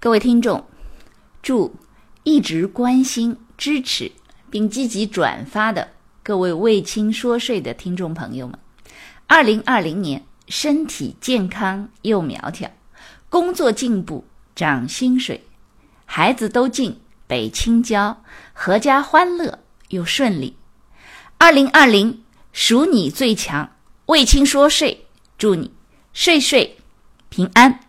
各位听众，祝一直关心、支持并积极转发的各位为青说税的听众朋友们，二零二零年身体健康又苗条，工作进步涨薪水，孩子都进北青交，阖家欢乐又顺利。二零二零，属你最强，为青说税，祝你税税平安。